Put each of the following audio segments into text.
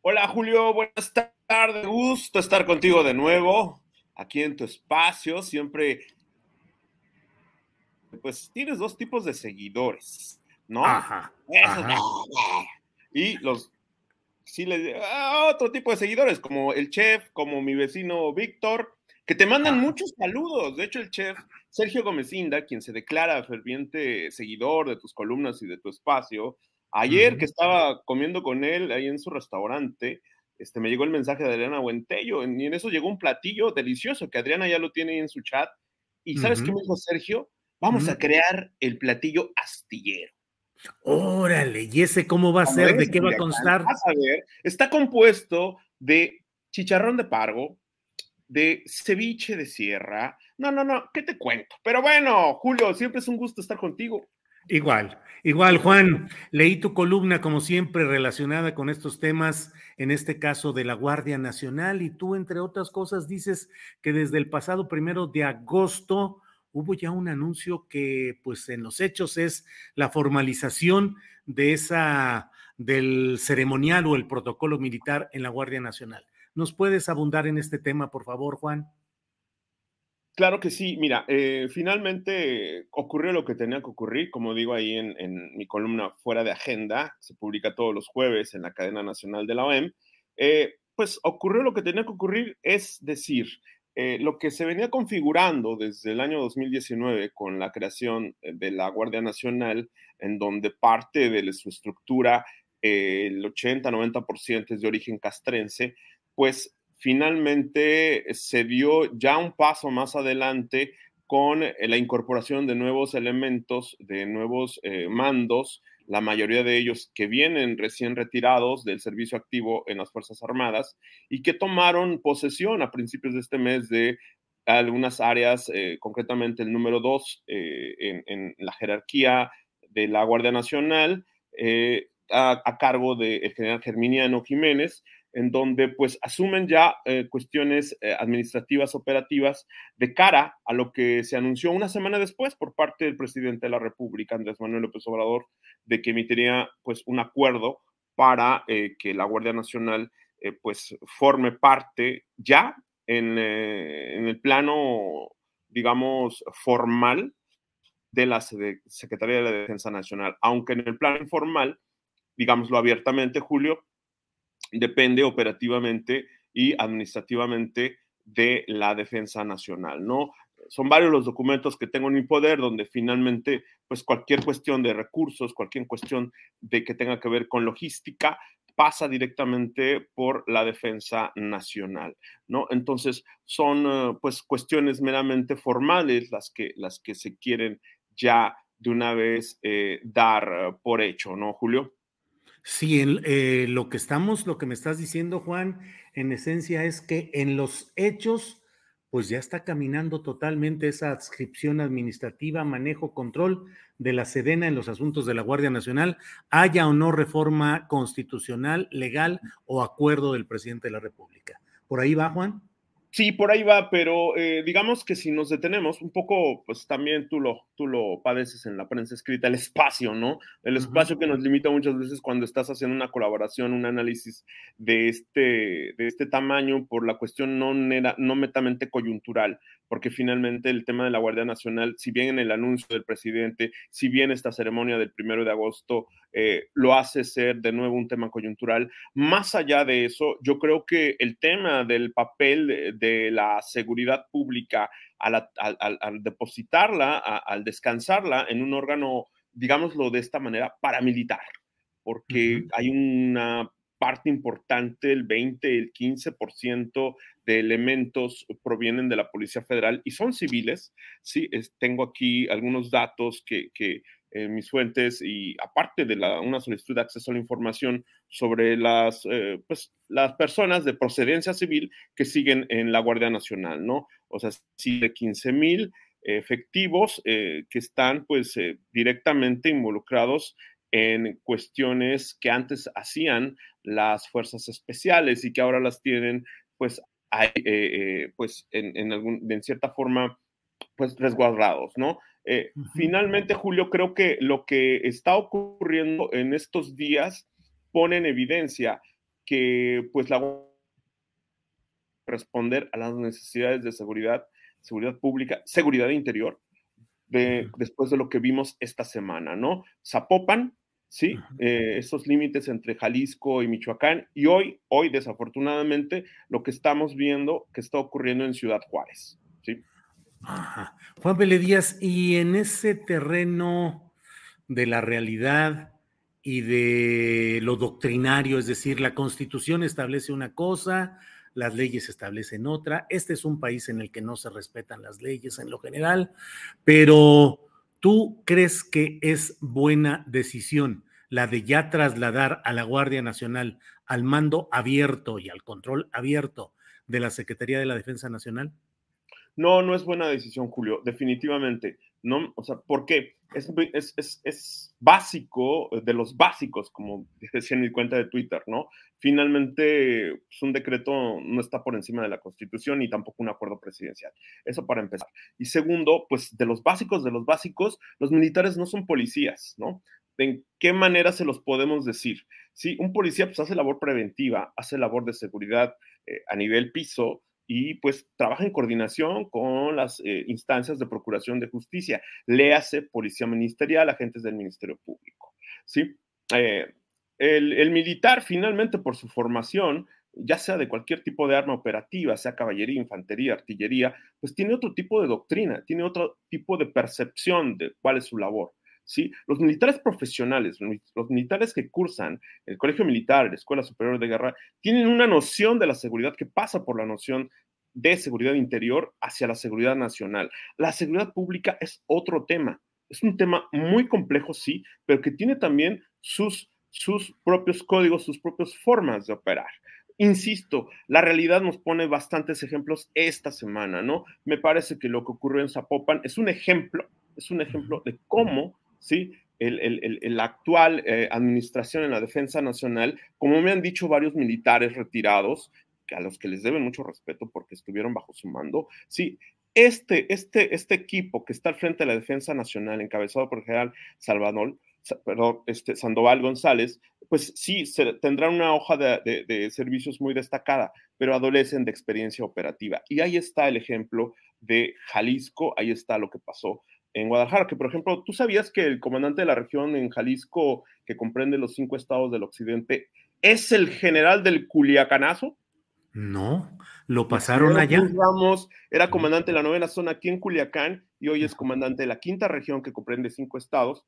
Hola Julio, buenas tardes. Gusto estar contigo de nuevo aquí en tu espacio. Siempre, pues tienes dos tipos de seguidores, ¿no? Ajá. ajá. Y los, sí, le, ah, otro tipo de seguidores, como el chef, como mi vecino Víctor, que te mandan Ajá. muchos saludos. De hecho, el chef Sergio Gomezinda, quien se declara ferviente seguidor de tus columnas y de tu espacio, ayer que estaba comiendo con él ahí en su restaurante, este, me llegó el mensaje de Adriana Buentello y en eso llegó un platillo delicioso que Adriana ya lo tiene ahí en su chat. ¿Y sabes qué Ujú. me dijo Sergio? Vamos a crear el platillo astillero. Órale, ¿y ese cómo va a ser? ¿De qué va a constar? Vas a ver, está compuesto de chicharrón de pargo, de ceviche de sierra. No, no, no, ¿qué te cuento? Pero bueno, Julio, siempre es un gusto estar contigo. Igual, igual, Juan. Leí tu columna, como siempre, relacionada con estos temas, en este caso de la Guardia Nacional, y tú, entre otras cosas, dices que desde el pasado primero de agosto hubo ya un anuncio que, pues, en los hechos es la formalización de esa, del ceremonial o el protocolo militar en la Guardia Nacional. ¿Nos puedes abundar en este tema, por favor, Juan? Claro que sí, mira, eh, finalmente ocurrió lo que tenía que ocurrir, como digo ahí en, mi columna Fuera de Agenda, se publica todos los jueves en la cadena nacional de la OEM, eh, pues ocurrió lo que tenía que ocurrir, es decir, eh, lo que se venía configurando desde el año 2019 con la creación de la Guardia Nacional, en donde parte de su estructura, el 80-90% es de origen castrense, pues finalmente se dio ya un paso más adelante con eh, la incorporación de nuevos elementos, de nuevos eh, mandos, la mayoría de ellos que vienen recién retirados del servicio activo en las Fuerzas Armadas y que tomaron posesión a principios de este mes de algunas áreas, eh, concretamente el número dos eh, en, la jerarquía de la Guardia Nacional, eh, a, a, cargo del general Germiniano Jiménez, en donde pues asumen ya eh, cuestiones eh, administrativas operativas de cara a lo que se anunció una semana después por parte del presidente de la República, Andrés Manuel López Obrador, de que emitiría pues un acuerdo para eh, que la Guardia Nacional pues forme parte ya en, en, el plano, digamos, formal de la Secretaría de la Defensa Nacional, aunque en el plano informal, digámoslo abiertamente, Julio, depende operativamente y administrativamente de la defensa nacional, ¿no? Son varios los documentos que tengo en mi poder donde finalmente, pues cualquier cuestión de recursos, cualquier cuestión de que tenga que ver con logística, pasa directamente por la defensa nacional, ¿no? Entonces, son uh, pues cuestiones meramente formales las que, las que se quieren ya de una vez eh, dar uh, por hecho, ¿no, Julio? Sí, en, eh, lo que estamos, lo que me estás diciendo, Juan, en esencia es que en los hechos, pues ya está caminando totalmente esa adscripción administrativa, manejo, control de la Sedena en los asuntos de la Guardia Nacional, haya o no reforma constitucional, legal o acuerdo del presidente de la República. ¿Por ahí va, Juan? Sí, por ahí va, pero eh, digamos que si nos detenemos un poco, pues también tú lo, tú lo padeces en la prensa escrita, el espacio, ¿no? El espacio que nos limita muchas veces cuando estás haciendo una colaboración, un análisis de este, de este tamaño por la cuestión no, no metamente coyuntural, porque finalmente el tema de la Guardia Nacional, si bien en el anuncio del presidente, si bien esta ceremonia del primero de agosto eh, lo hace ser de nuevo un tema coyuntural, más allá de eso, yo creo que el tema del papel de la seguridad pública al, depositarla, al descansarla en un órgano, digámoslo de esta manera, paramilitar, porque hay una parte importante, el 20, el 15% de elementos provienen de la Policía Federal y son civiles. Sí, tengo aquí algunos datos que, que eh, mis fuentes y aparte de la, una solicitud de acceso a la información sobre las, eh, pues, las personas de procedencia civil que siguen en la Guardia Nacional, ¿no? O sea, sí de 15 mil efectivos eh, que están pues directamente involucrados en cuestiones que antes hacían las fuerzas especiales y que ahora las tienen pues, hay, pues en, en, algún, en cierta forma pues resguardados, ¿no? Eh, finalmente, Julio, creo que lo que está ocurriendo en estos días pone en evidencia que pues la responder a las necesidades de seguridad, seguridad pública, seguridad interior, de, después de lo que vimos esta semana, ¿no? Zapopan, sí, eh, esos límites entre Jalisco y Michoacán, y hoy, hoy desafortunadamente, lo que estamos viendo que está ocurriendo en Ciudad Juárez, ¿sí? Juan Pérez Díaz, y en ese terreno de la realidad y de lo doctrinario, es decir, la constitución establece una cosa, las leyes establecen otra. Este es un país en el que no se respetan las leyes en lo general, pero ¿tú crees que es buena decisión la de ya trasladar a la Guardia Nacional al mando abierto y al control abierto de la Secretaría de la Defensa Nacional? No, no es buena decisión, Julio, definitivamente. No, o sea, ¿por qué? Es, es, es, básico, de los básicos, como decía en mi cuenta de Twitter, ¿no? Finalmente, pues, un decreto no está por encima de la Constitución ni tampoco un acuerdo presidencial. Eso para empezar. Y segundo, pues de los básicos, de los básicos, los militares no son policías, ¿no? ¿En qué manera se los podemos decir? Sí, un policía pues hace labor preventiva, hace labor de seguridad eh, a nivel piso, y pues trabaja en coordinación con las eh, instancias de procuración de justicia, léase policía ministerial, agentes del Ministerio Público. ¿sí? Eh, el, el, militar finalmente por su formación, ya sea de cualquier tipo de arma operativa, sea caballería, infantería, artillería, pues tiene otro tipo de doctrina, tiene otro tipo de percepción de cuál es su labor. ¿Sí? Los militares profesionales, los militares que cursan el Colegio Militar, la Escuela Superior de Guerra, tienen una noción de la seguridad que pasa por la noción de seguridad interior hacia la seguridad nacional. La seguridad pública es otro tema. Es un tema muy complejo, sí, pero que tiene también sus, sus propios códigos, sus propias formas de operar. Insisto, la realidad nos pone bastantes ejemplos esta semana, ¿no? Me parece que lo que ocurrió en Zapopan es un ejemplo, es un ejemplo de cómo ¿sí? El, actual eh, administración en la defensa nacional, como me han dicho varios militares retirados, a los que les deben mucho respeto porque estuvieron bajo su mando, sí, este, este, este equipo que está al frente de la defensa nacional, encabezado por el general Salvador, perdón, este, Sandoval González, pues sí, se, tendrá una hoja de, de, servicios muy destacada, pero adolecen de experiencia operativa. Y ahí está el ejemplo de Jalisco, ahí está lo que pasó en Guadalajara, que por ejemplo, ¿tú sabías que el comandante de la región en Jalisco, que comprende los cinco estados del occidente, es el general del Culiacanazo? No, lo pasaron allá. Ramos era comandante de la novena zona aquí en Culiacán y hoy es comandante de la quinta región que comprende cinco estados,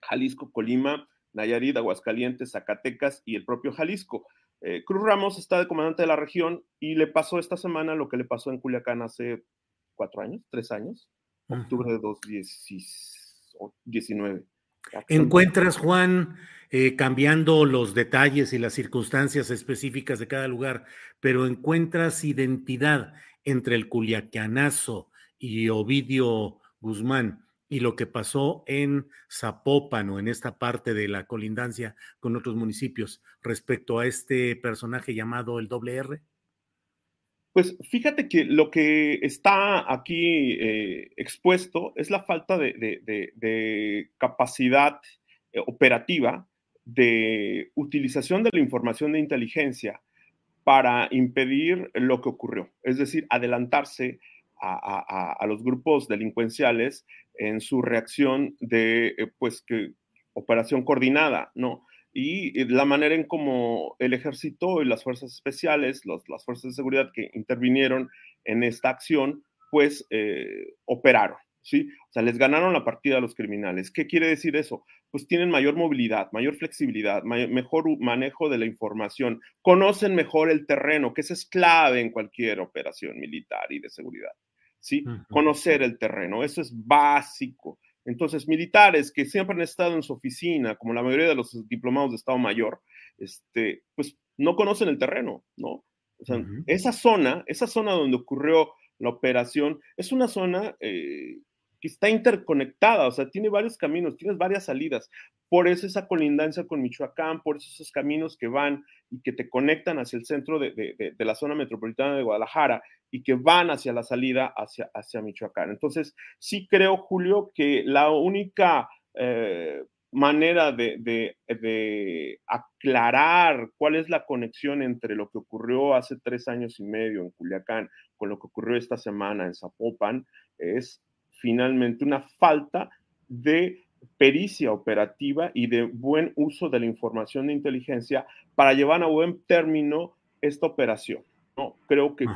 Jalisco, Colima, Nayarit, Aguascalientes, Zacatecas y el propio Jalisco. Eh, Cruz Ramos está de comandante de la región y le pasó esta semana lo que le pasó en Culiacán hace cuatro años, tres años octubre de 2019. ¿Encuentras, Juan, eh, cambiando los detalles y las circunstancias específicas de cada lugar, pero encuentras identidad entre el culiacanazo y Ovidio Guzmán y lo que pasó en Zapopan o en esta parte de la colindancia con otros municipios respecto a este personaje llamado el doble R? Pues fíjate que lo que está aquí eh, expuesto es la falta de, capacidad eh, operativa de utilización de la información de inteligencia para impedir lo que ocurrió, es decir, adelantarse a, los grupos delincuenciales en su reacción de, eh, pues, que operación coordinada, ¿no? Y la manera en cómo el ejército y las fuerzas especiales, las fuerzas de seguridad que intervinieron en esta acción, pues eh, operaron, ¿sí? O sea, les ganaron la partida a los criminales. ¿Qué quiere decir eso? Pues tienen mayor movilidad, mayor flexibilidad, mejor manejo de la información, conocen mejor el terreno, que eso es clave en cualquier operación militar y de seguridad. ¿sí? Conocer el terreno, eso es básico. Entonces, militares que siempre han estado en su oficina, como la mayoría de los diplomados de Estado Mayor, este, pues no conocen el terreno, ¿no? O sea, esa zona, esa zona donde ocurrió la operación, es una zona eh, está interconectada, o sea, tiene varios caminos, tienes varias salidas. Por eso esa colindancia con Michoacán, por eso esos caminos que van y que te conectan hacia el centro de, la zona metropolitana de Guadalajara y que van hacia la salida hacia, hacia Michoacán. Entonces, sí creo, Julio, que la única eh, manera de, aclarar cuál es la conexión entre lo que ocurrió hace tres años y medio en Culiacán con lo que ocurrió esta semana en Zapopan es finalmente una falta de pericia operativa y de buen uso de la información de inteligencia para llevar a buen término esta operación. ¿no? Creo que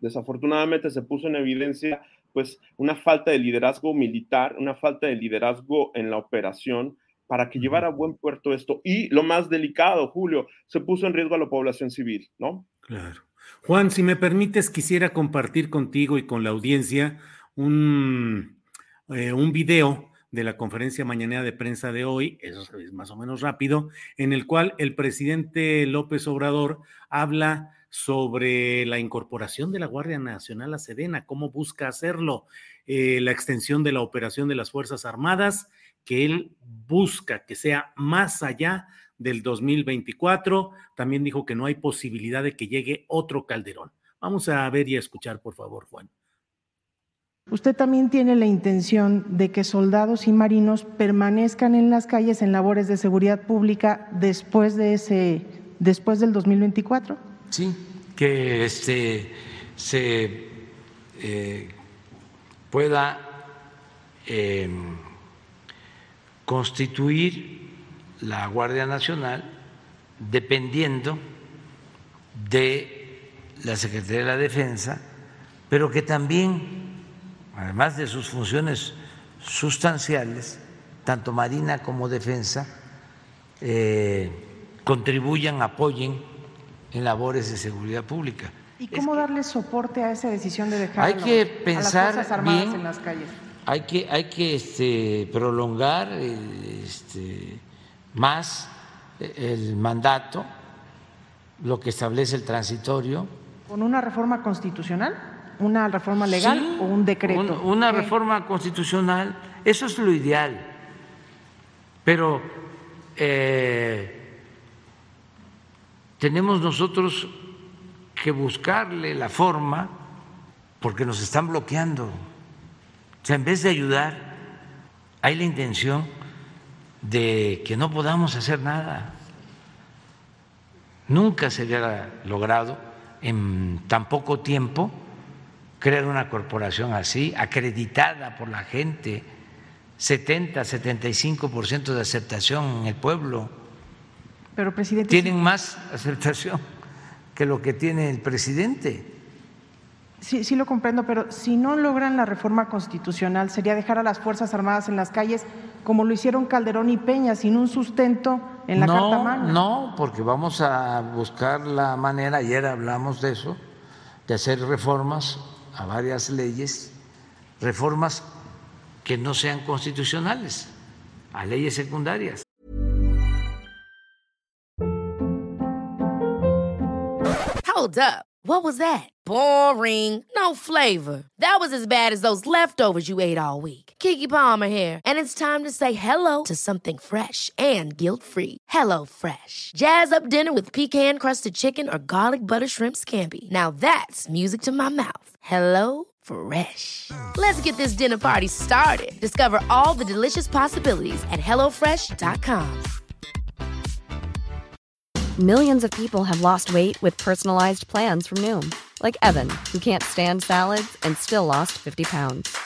desafortunadamente se puso en evidencia pues una falta de liderazgo militar, una falta de liderazgo en la operación para que llevara a buen puerto esto. Y lo más delicado, Julio, se puso en riesgo a la población civil, ¿no? Claro. Juan, si me permites, quisiera compartir contigo y con la audiencia un, eh, un video de la conferencia mañanera de prensa de hoy, eso es más o menos rápido, en el cual el presidente López Obrador habla sobre la incorporación de la Guardia Nacional a Sedena, cómo busca hacerlo, eh, la extensión de la operación de las Fuerzas Armadas, que él busca que sea más allá del 2024. También dijo que no hay posibilidad de que llegue otro Calderón. Vamos a ver y a escuchar, por favor, Juan. Usted también tiene la intención de que soldados y marinos permanezcan en las calles en labores de seguridad pública después de ese, después del 2024. Sí, que este se eh, pueda em, constituir la Guardia Nacional dependiendo de la Secretaría de la Defensa, pero que también además de sus funciones sustanciales, tanto Marina como Defensa, eh, contribuyan, apoyen en labores de seguridad pública. ¿Y cómo darle soporte a esa decisión de dejar hay que pensar a las Armadas en las calles? Hay que, hay que este, prolongar este, más el mandato, lo que establece el transitorio. ¿Con una reforma constitucional? Una reforma legal o un decreto? una reforma constitucional, eso es lo ideal. Pero eh, tenemos nosotros que buscarle la forma porque nos están bloqueando. O sea, en vez de ayudar, hay la intención de que no podamos hacer nada. Nunca se hubiera logrado en tan poco tiempo crear una corporación así, acreditada por la gente, 70, 75% de aceptación en el pueblo. Pero, presidente. Tienen más aceptación que lo que tiene el presidente. Sí, sí lo comprendo, pero si no logran la reforma constitucional, sería dejar a las Fuerzas Armadas en las calles como lo hicieron Calderón y Peña, sin un sustento en la Carta Magna. No, porque vamos a buscar la manera, ayer hablamos de eso, de hacer reformas a varias leyes reformas que no sean constitucionales, a leyes secundarias. Hold up. What was that? Boring. No flavor. That was as bad as those leftovers you ate all week. Kiki Palmer here, and it's time to say hello to something fresh and guilt-free. Hello Fresh. Jazz up dinner with pecan-crusted chicken or garlic butter shrimp scampi. Now that's music to my mouth. Hello Fresh. Let's get this dinner party started. Discover all the delicious possibilities at hellofresh.com. Millions of people have lost weight with personalized plans from Noom, like Evan, who can't stand salads and still lost 50 pounds.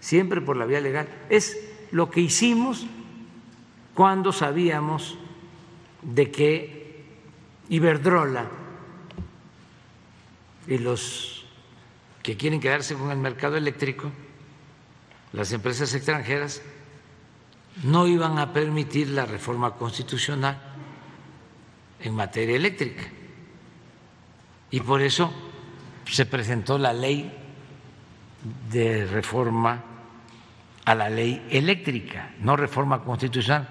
siempre por la vía legal. Es lo que hicimos cuando sabíamos de que Iberdrola y los que quieren quedarse con el mercado eléctrico, las empresas extranjeras, no iban a permitir la reforma constitucional en materia eléctrica. Y por eso se presentó la ley de reforma a la ley eléctrica, no reforma constitucional.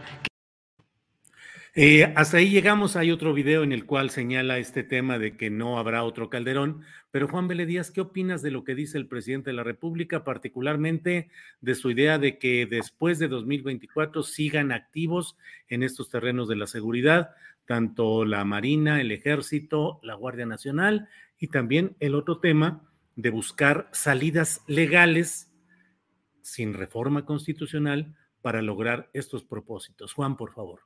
Eh, hasta ahí llegamos. Hay otro video en el cual señala este tema de que no habrá otro Calderón. Pero Juan Vélez Díaz, ¿qué opinas de lo que dice el presidente de la República, particularmente de su idea de que después de 2024 sigan activos en estos terrenos de la seguridad, tanto la Marina, el Ejército, la Guardia Nacional y también el otro tema de buscar salidas legales sin reforma constitucional para lograr estos propósitos? Juan, por favor.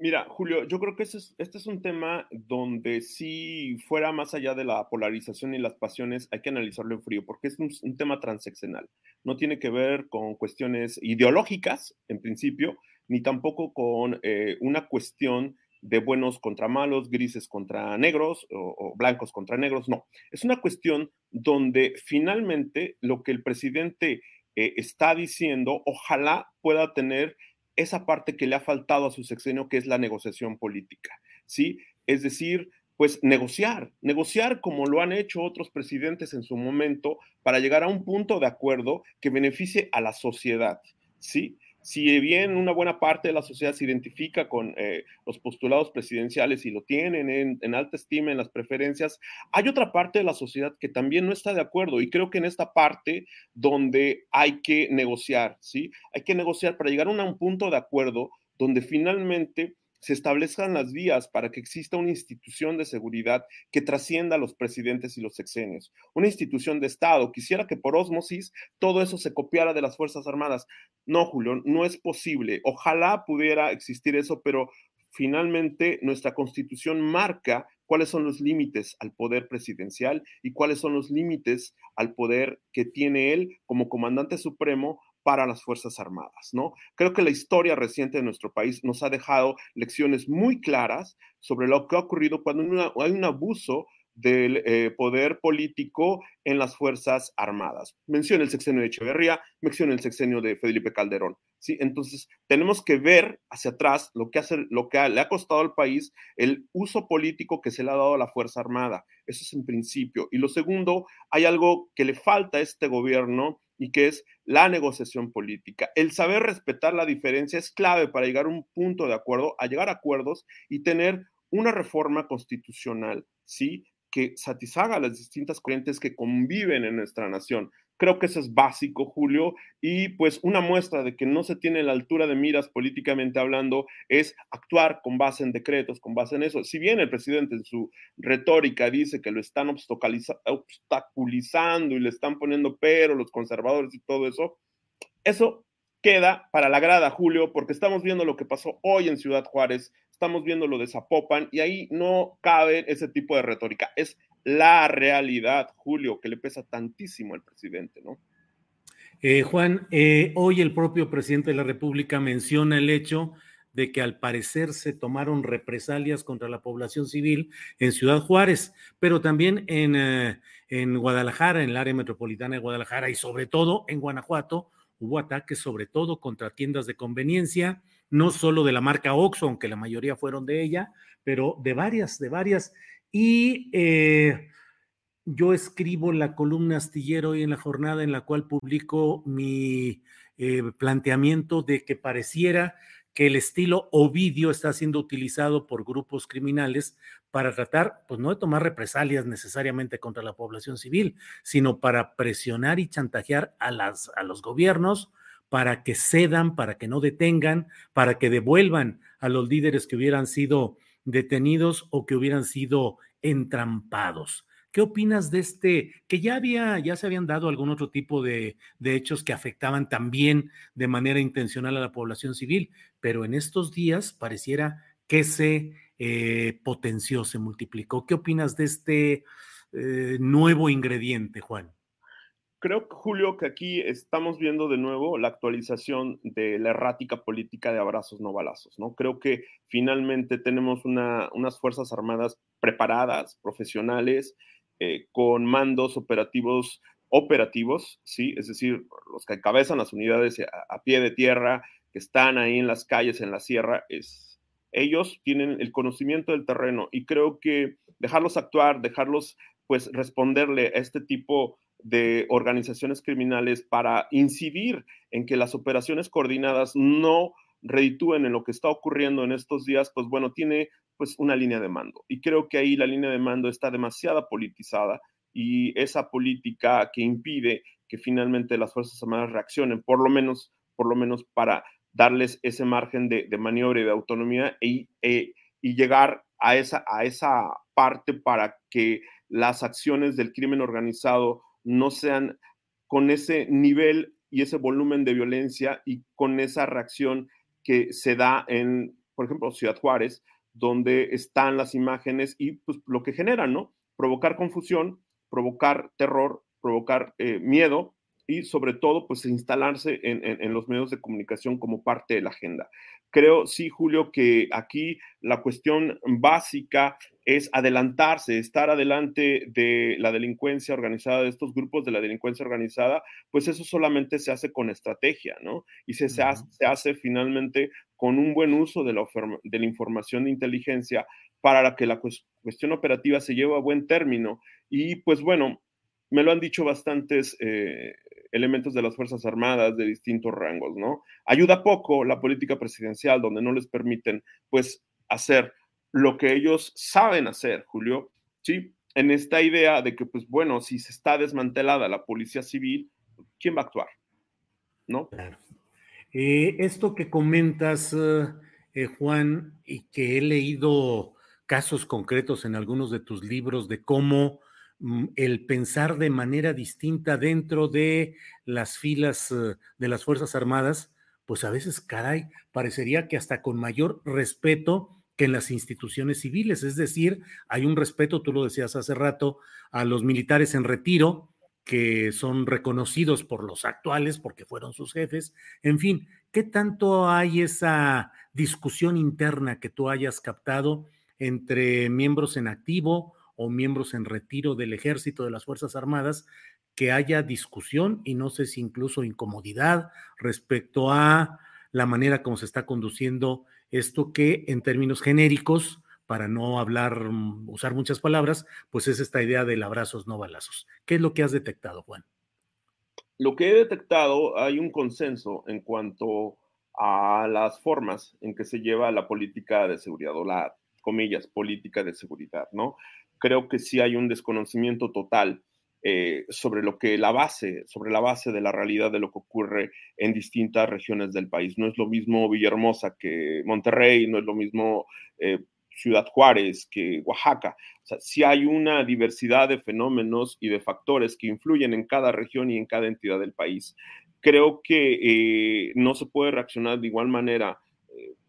Mira, Julio, yo creo que este es, un tema donde si fuera más allá de la polarización y las pasiones, hay que analizarlo en frío, porque es un, un tema transeccional. No tiene que ver con cuestiones ideológicas, en principio, ni tampoco con eh, una cuestión de buenos contra malos, grises contra negros o, o, blancos contra negros, no. Es una cuestión donde finalmente lo que el presidente eh, está diciendo, ojalá pueda tener esa parte que le ha faltado a su sexenio, que es la negociación política, ¿sí? Es decir, pues negociar, negociar como lo han hecho otros presidentes en su momento para llegar a un punto de acuerdo que beneficie a la sociedad, ¿sí? Si bien una buena parte de la sociedad se identifica con eh, los postulados presidenciales y lo tienen en, en, alta estima en las preferencias, hay otra parte de la sociedad que también no está de acuerdo y creo que en esta parte donde hay que negociar, ¿sí? Hay que negociar para llegar a un punto de acuerdo donde finalmente se establezcan las vías para que exista una institución de seguridad que trascienda a los presidentes y los sexenios, una institución de Estado. Quisiera que por osmosis todo eso se copiara de las Fuerzas Armadas. No, Julio, no es posible. Ojalá pudiera existir eso, pero finalmente nuestra constitución marca cuáles son los límites al poder presidencial y cuáles son los límites al poder que tiene él como comandante supremo para las Fuerzas Armadas, ¿no? Creo que la historia reciente de nuestro país nos ha dejado lecciones muy claras sobre lo que ha ocurrido cuando hay un abuso del eh, poder político en las Fuerzas Armadas. Menciona el sexenio de Echeverría, menciona el sexenio de Felipe Calderón. ¿sí? Entonces, tenemos que ver hacia atrás lo que, le ha costado al país el uso político que se le ha dado a la Fuerza Armada. Eso es en principio. Y lo segundo, hay algo que le falta a este gobierno y que es la negociación política. El saber respetar la diferencia es clave para llegar a un punto de acuerdo, a llegar a acuerdos y tener una reforma constitucional, ¿sí? Que satisfaga las distintas corrientes que conviven en nuestra nación. Creo que eso es básico, Julio, y pues una muestra de que no se tiene la altura de miras políticamente hablando es actuar con base en decretos, con base en eso. Si bien el presidente en su retórica dice que lo están obstaculizando y le están poniendo pero los conservadores y todo eso, eso queda para la grada, Julio, porque estamos viendo lo que pasó hoy en Ciudad Juárez, estamos viendo lo de Zapopan y ahí no cabe ese tipo de retórica. Es la realidad, Julio, que le pesa tantísimo al presidente, ¿no? Eh, Juan, eh, hoy el propio presidente de la República menciona el hecho de que al parecer se tomaron represalias contra la población civil en Ciudad Juárez, pero también en, eh, en Guadalajara, en el área metropolitana de Guadalajara y sobre todo en Guanajuato, hubo ataques sobre todo contra tiendas de conveniencia, no solo de la marca Oxxo, aunque la mayoría fueron de ella, pero de varias, de varias. Y eh, yo escribo la columna astillero hoy en la jornada en la cual publico mi eh, planteamiento de que pareciera que el estilo Ovidio está siendo utilizado por grupos criminales para tratar, pues no de tomar represalias necesariamente contra la población civil, sino para presionar y chantajear a, las, a los gobiernos para que cedan, para que no detengan, para que devuelvan a los líderes que hubieran sido detenidos o que hubieran sido entrampados. ¿Qué opinas de este, que ya había, ya se habían dado algún otro tipo de, hechos que afectaban también de manera intencional a la población civil, pero en estos días pareciera que se eh, potenció, se multiplicó. ¿Qué opinas de este eh, nuevo ingrediente, Juan? Creo, Julio, que aquí estamos viendo de nuevo la actualización de la errática política de abrazos no balazos, ¿no? Creo que finalmente tenemos unas Fuerzas Armadas preparadas, profesionales, eh, con mandos operativos operativos, ¿sí? Es decir, los que encabezan las unidades a, pie de tierra, que están ahí en las calles, en la sierra, es, ellos tienen el conocimiento del terreno y creo que dejarlos actuar, dejarlos pues responderle a este tipo de organizaciones criminales para incidir en que las operaciones coordinadas no reditúen en lo que está ocurriendo en estos días, pues bueno, tiene pues una línea de mando. Y creo que ahí la línea de mando está demasiado politizada y esa política que impide que finalmente las Fuerzas Armadas reaccionen, por lo menos, por lo menos para darles ese margen de, maniobra y de autonomía e, e, y llegar a esa, a esa parte para que las acciones del crimen organizado no sean con ese nivel y ese volumen de violencia y con esa reacción que se da en, por ejemplo, Ciudad Juárez, donde están las imágenes y pues, lo que generan, ¿no? Provocar confusión, provocar terror, provocar eh, miedo y sobre todo, pues instalarse en, los medios de comunicación como parte de la agenda. Creo, sí, Julio, que aquí la cuestión básica es adelantarse, estar adelante de la delincuencia organizada, de estos grupos de la delincuencia organizada, pues eso solamente se hace con estrategia, ¿no? Y se, se, hace, finalmente con un buen uso de la, de la información de inteligencia para que la cuestión operativa se lleve a buen término. Y pues bueno, me lo han dicho bastantes eh, elementos de las Fuerzas Armadas de distintos rangos, ¿no? Ayuda poco la política presidencial, donde no les permiten, pues, hacer lo que ellos saben hacer, Julio, ¿sí? En esta idea de que, pues, bueno, si se está desmantelada la policía civil, ¿quién va a actuar? ¿No? Eh, esto que comentas, eh, Juan, y que he leído casos concretos en algunos de tus libros de cómo el pensar de manera distinta dentro de las filas eh, de las Fuerzas Armadas, pues a veces, caray, parecería que hasta con mayor respeto que en las instituciones civiles. Es decir, hay un respeto, tú lo decías hace rato, a los militares en retiro, que son reconocidos por los actuales porque fueron sus jefes. En fin, ¿qué tanto hay esa discusión interna que tú hayas captado entre miembros en activo o miembros en retiro del ejército, de las Fuerzas Armadas, que haya discusión y no sé si incluso incomodidad respecto a la manera como se está conduciendo esto que en términos genéricos, para no hablar, mm, usar muchas palabras, pues es esta idea del abrazos no balazos. ¿Qué es lo que has detectado, Juan? Lo que he detectado, hay un consenso en cuanto a las formas en que se lleva la política de seguridad o la, comillas, política de seguridad, ¿no? Creo que sí hay un desconocimiento total eh, sobre lo que la base, sobre la base de la realidad de lo que ocurre en distintas regiones del país. No es lo mismo Villahermosa que Monterrey, no es lo mismo eh, Ciudad Juárez que Oaxaca. O sea, sí hay una diversidad de fenómenos y de factores que influyen en cada región y en cada entidad del país. Creo que eh, no se puede reaccionar de igual manera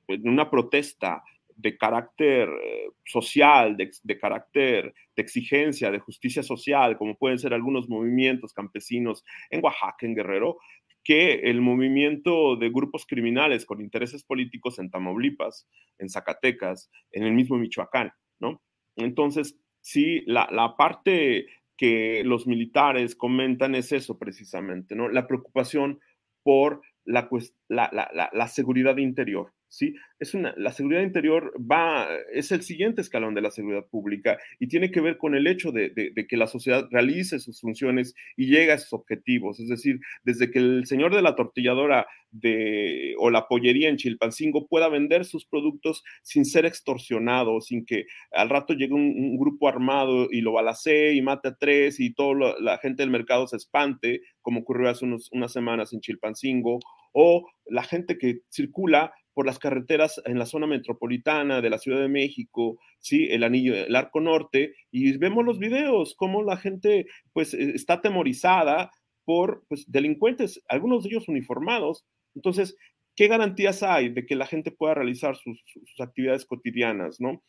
en una protesta de carácter eh, social, de, carácter de exigencia, de justicia social, como pueden ser algunos movimientos campesinos en Oaxaca, en Guerrero, que el movimiento de grupos criminales con intereses políticos en Tamaulipas, en Zacatecas, en el mismo Michoacán, ¿no? Entonces, sí, la, la parte que los militares comentan es eso precisamente, ¿no? La preocupación por la, la, la, seguridad interior. ¿Sí? Es una, la seguridad interior va, es el siguiente escalón de la seguridad pública y tiene que ver con el hecho de, que la sociedad realice sus funciones y llegue a sus objetivos. Es decir, desde que el señor de la tortilladora de, o la pollería en Chilpancingo pueda vender sus productos sin ser extorsionado, sin que al rato llegue un, grupo armado y lo balacee y mate a tres y toda la gente del mercado se espante, como ocurrió hace unas semanas en Chilpancingo, o la gente que circula por las carreteras en la zona metropolitana de la Ciudad de México, ¿sí? El anillo, el arco norte, y vemos los videos, cómo la gente pues e, está atemorizada por pues, delincuentes, algunos de ellos uniformados. Entonces, ¿qué garantías hay de que la gente pueda realizar sus, actividades cotidianas, no?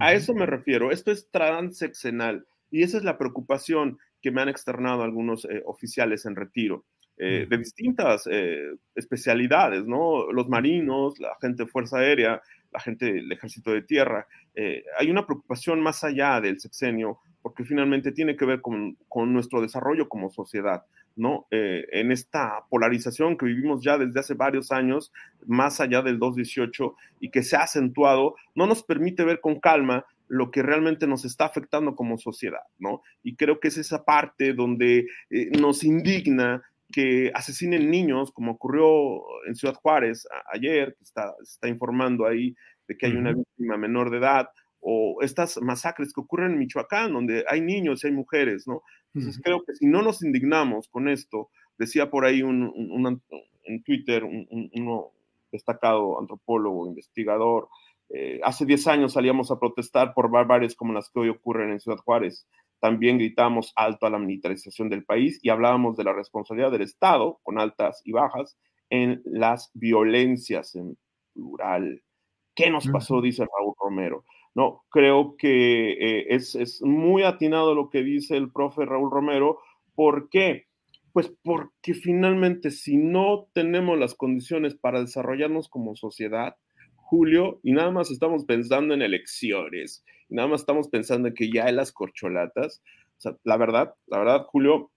A eso me refiero. Esto es transeccional y esa es la preocupación que me han externado algunos eh, oficiales en retiro. Eh, de distintas eh, especialidades, ¿no? Los marinos, la gente de Fuerza Aérea, la gente del Ejército de Tierra. Eh, hay una preocupación más allá del sexenio, porque finalmente tiene que ver con, con nuestro desarrollo como sociedad, ¿no? en esta polarización que vivimos ya desde hace varios años, más allá del 218, y que se ha acentuado, no nos permite ver con calma lo que realmente nos está afectando como sociedad, ¿no? Y creo que es esa parte donde nos indigna que asesinen niños, como ocurrió en Ciudad Juárez ayer, que está, está informando ahí de que hay una víctima menor de edad, o estas masacres que ocurren en Michoacán, donde hay niños y hay mujeres, ¿no? Entonces creo que si no nos indignamos con esto, decía por ahí un, en Twitter un, destacado antropólogo, investigador, eh, hace 10 años salíamos a protestar por barbaries como las que hoy ocurren en Ciudad Juárez. También gritamos alto a la militarización del país y hablábamos de la responsabilidad del Estado, con altas y bajas, en las violencias en plural. ¿Qué nos pasó? Dice Raúl Romero. No, creo que eh, es, es, muy atinado lo que dice el profe Raúl Romero. ¿Por qué? Pues porque finalmente si no tenemos las condiciones para desarrollarnos como sociedad, Julio, y nada más estamos pensando en elecciones, y nada más estamos pensando en que ya hay las corcholatas. O sea, la verdad, la verdad, Julio,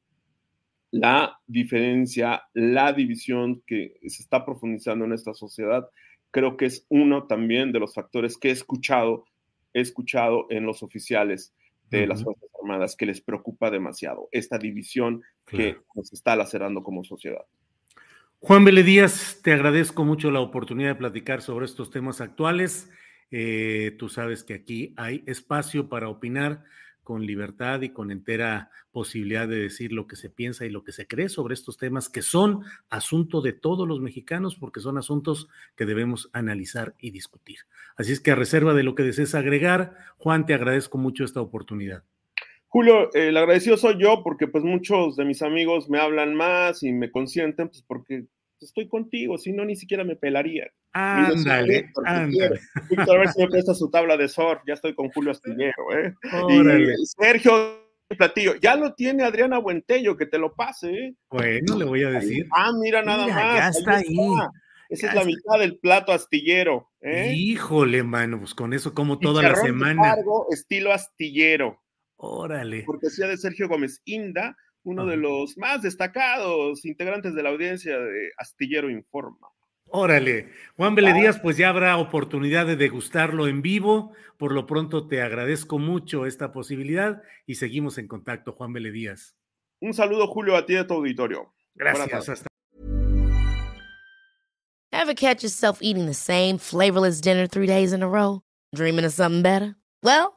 la diferencia, la división que se está profundizando en esta sociedad, creo que es uno también de los factores que he escuchado, he escuchado en los oficiales de las Fuerzas Armadas que les preocupa demasiado esta división que nos está lacerando como sociedad. Juan Vélez Díaz, te agradezco mucho la oportunidad de platicar sobre estos temas actuales. Eh, tú sabes que aquí hay espacio para opinar con libertad y con entera posibilidad de decir lo que se piensa y lo que se cree sobre estos temas que son asunto de todos los mexicanos porque son asuntos que debemos analizar y discutir. Así es que a reserva de lo que desees agregar, Juan, te agradezco mucho esta oportunidad. Julio, el agradecido soy yo porque pues muchos de mis amigos me hablan más y me consienten, pues porque estoy contigo, si no ni siquiera me pelaría. Ándale, ándale. Víctor, a ver si me presta su tabla de surf, ya estoy con Julio Astillero, ¿eh? Y Sergio Platillo, ya lo tiene Adriana Buentello, que te lo pase, ¿eh? Bueno, le voy a decir. Ah, mira nada más. Ya está ahí. Esa es la mitad del plato astillero. ¿eh? Híjole, mano, pues con eso como toda la semana. estilo astillero. Órale. Cortesía de Sergio Gómez Inda, uno de los más destacados integrantes de la audiencia de Astillero Informa. Órale, Juan Vélez Díaz, pues ya habrá oportunidad de degustarlo en vivo. Por lo pronto te agradezco mucho esta posibilidad y seguimos en contacto, Juan Vélez Díaz. Un saludo, Julio, a ti y a tu auditorio. Gracias. Hasta Ever catch yourself eating the same flavorless dinner three days in a row? Dreaming of something better? Well,